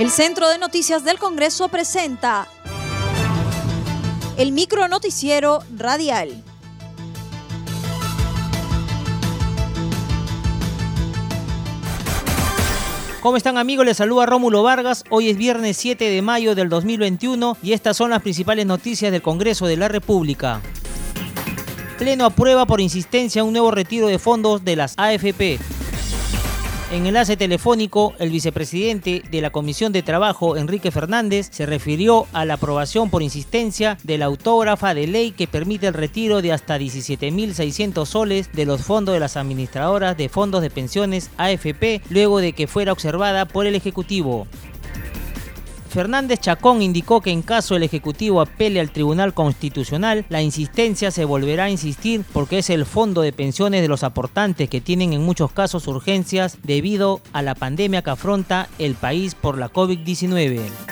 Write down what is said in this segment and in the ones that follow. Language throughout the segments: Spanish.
El Centro de Noticias del Congreso presenta el micro noticiero radial. ¿Cómo están amigos? Les saluda Rómulo Vargas. Hoy es viernes 7 de mayo del 2021 y estas son las principales noticias del Congreso de la República. Pleno aprueba por insistencia un nuevo retiro de fondos de las AFP. En enlace telefónico, el vicepresidente de la Comisión de Trabajo, Enrique Fernández, se refirió a la aprobación por insistencia de la autógrafa de ley que permite el retiro de hasta 17.600 soles de los fondos de las administradoras de fondos de pensiones AFP luego de que fuera observada por el Ejecutivo. Fernández Chacón indicó que en caso el Ejecutivo apele al Tribunal Constitucional, la insistencia se volverá a insistir porque es el fondo de pensiones de los aportantes que tienen en muchos casos urgencias debido a la pandemia que afronta el país por la COVID-19.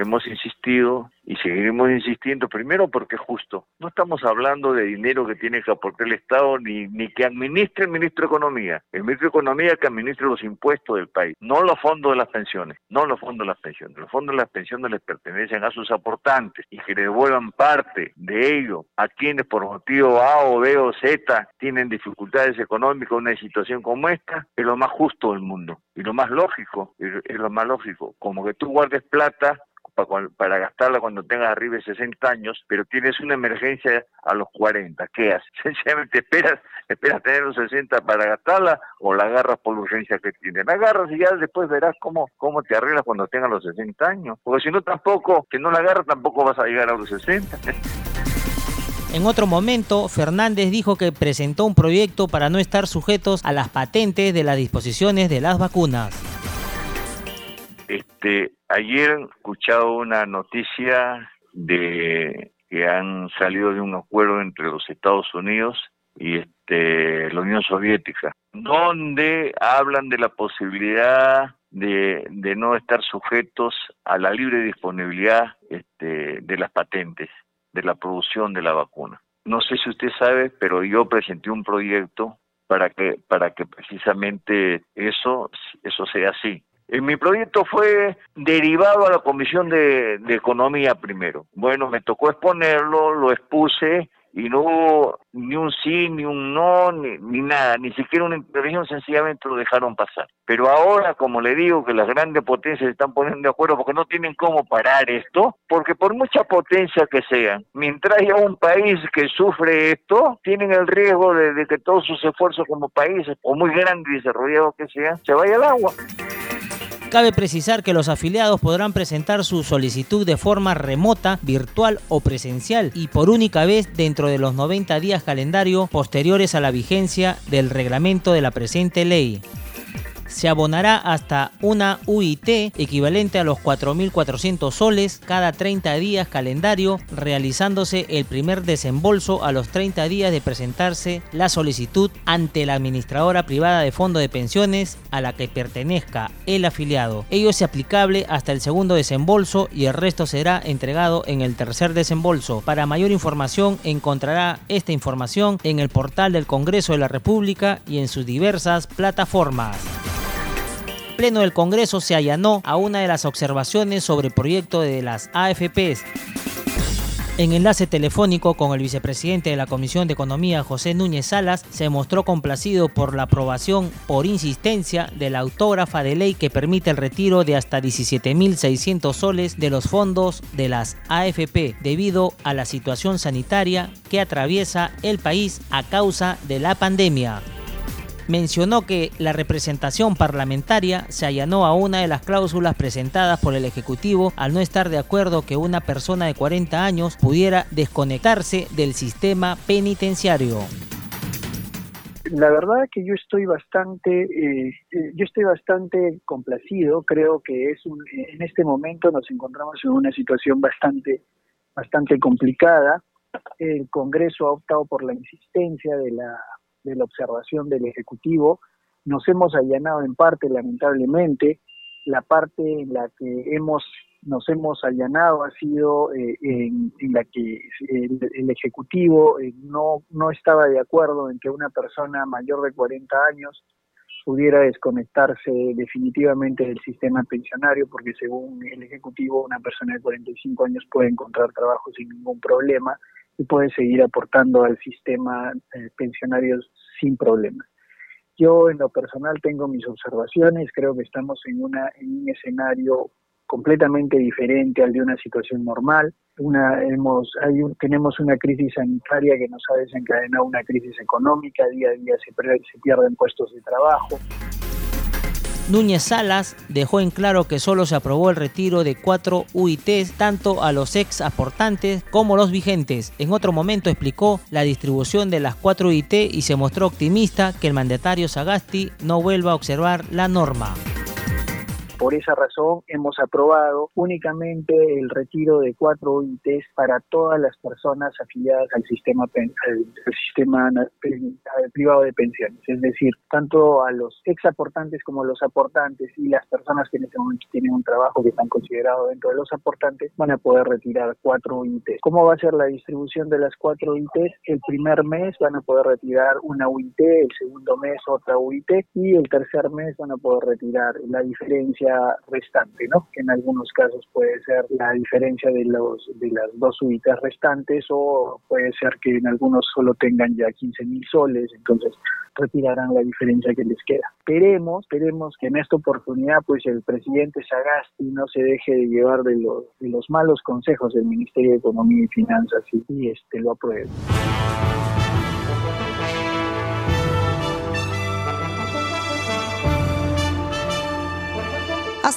Hemos insistido y seguiremos insistiendo, primero porque es justo. No estamos hablando de dinero que tiene que aportar el Estado ni, ni que administre el ministro de Economía. El ministro de Economía que administre los impuestos del país, no los fondos de las pensiones, no los fondos de las pensiones. Los fondos de las pensiones les pertenecen a sus aportantes y que devuelvan parte de ello a quienes por motivo A o B o Z tienen dificultades económicas en una situación como esta, es lo más justo del mundo. Y lo más lógico, es lo más lógico, como que tú guardes plata para, gastarla cuando tengas arriba de 60 años, pero tienes una emergencia a los 40. ¿Qué haces? Sencillamente esperas, esperas tener los 60 para gastarla o la agarras por la urgencia que tienes. La agarras y ya después verás cómo, cómo te arreglas cuando tengas los 60 años. Porque si no, tampoco, que no la agarras, tampoco vas a llegar a los 60. En otro momento, Fernández dijo que presentó un proyecto para no estar sujetos a las patentes de las disposiciones de las vacunas. Este, ayer he escuchado una noticia de que han salido de un acuerdo entre los Estados Unidos y este, la Unión Soviética, donde hablan de la posibilidad de, no estar sujetos a la libre disponibilidad este, de las patentes, de la producción de la vacuna. No sé si usted sabe, pero yo presenté un proyecto para que para que precisamente eso eso sea así mi proyecto fue derivado a la Comisión de, Economía primero. Bueno, me tocó exponerlo, lo expuse y no hubo ni un sí, ni un no, ni, nada, ni siquiera una intervención, sencillamente lo dejaron pasar. Pero ahora, como le digo, que las grandes potencias se están poniendo de acuerdo porque no tienen cómo parar esto, porque por mucha potencia que sean, mientras haya un país que sufre esto, tienen el riesgo de, de que todos sus esfuerzos como países, o muy grandes y desarrollados que sean, se vaya al agua. Cabe precisar que los afiliados podrán presentar su solicitud de forma remota, virtual o presencial y por única vez dentro de los 90 días calendario posteriores a la vigencia del reglamento de la presente ley se abonará hasta una UIT equivalente a los 4.400 soles cada 30 días calendario, realizándose el primer desembolso a los 30 días de presentarse la solicitud ante la administradora privada de fondo de pensiones a la que pertenezca el afiliado. Ello es aplicable hasta el segundo desembolso y el resto será entregado en el tercer desembolso. Para mayor información encontrará esta información en el portal del Congreso de la República y en sus diversas plataformas. Pleno del Congreso se allanó a una de las observaciones sobre el proyecto de las AFPs. En enlace telefónico con el vicepresidente de la Comisión de Economía, José Núñez Salas, se mostró complacido por la aprobación por insistencia de la autógrafa de ley que permite el retiro de hasta 17.600 soles de los fondos de las AFP debido a la situación sanitaria que atraviesa el país a causa de la pandemia mencionó que la representación parlamentaria se allanó a una de las cláusulas presentadas por el Ejecutivo al no estar de acuerdo que una persona de 40 años pudiera desconectarse del sistema penitenciario. La verdad que yo estoy bastante, eh, eh, yo estoy bastante complacido. Creo que es un, en este momento nos encontramos en una situación bastante, bastante complicada. El Congreso ha optado por la insistencia de la de la observación del Ejecutivo. Nos hemos allanado en parte, lamentablemente. La parte en la que hemos nos hemos allanado ha sido eh, en, la que el, Ejecutivo eh, no, no estaba de acuerdo en que una persona mayor de 40 años pudiera desconectarse definitivamente del sistema pensionario, porque según el Ejecutivo, una persona de 45 años puede encontrar trabajo sin ningún problema y puede seguir aportando al sistema eh, pensionario sin problemas. Yo en lo personal tengo mis observaciones, creo que estamos en, una, en un escenario completamente diferente al de una situación normal. Una, hemos, hay tenemos una crisis sanitaria que nos ha desencadenado una crisis económica, día a día se, se pierden puestos de trabajo. Núñez Salas dejó en claro que solo se aprobó el retiro de cuatro UITs tanto a los ex aportantes como los vigentes. En otro momento explicó la distribución de las cuatro UIT y se mostró optimista que el mandatario Sagasti no vuelva a observar la norma. Por esa razón hemos aprobado únicamente el retiro de cuatro OITs para todas las personas afiliadas al sistema, al sistema privado de pensiones, es decir, tanto a los ex aportantes como a los aportantes y las personas que en este momento tienen un trabajo que están considerados dentro de los aportantes van a poder retirar cuatro OITs. ¿Cómo va a ser la distribución de las cuatro OITs? El primer mes van a poder retirar una UIT, el segundo mes otra UIT y el tercer mes van a poder retirar la diferencia restante, ¿no? Que en algunos casos puede ser la diferencia de los de las dos UITs restantes o puede ser que en algunos solo tengan ya 15 mil soles, entonces retirarán la diferencia que les queda. Esperemos, esperemos que en esta oportunidad pues el presidente Sagasti no se deje de llevar de los, de los malos consejos del Ministerio de Economía y Finanzas y, y este lo apruebe.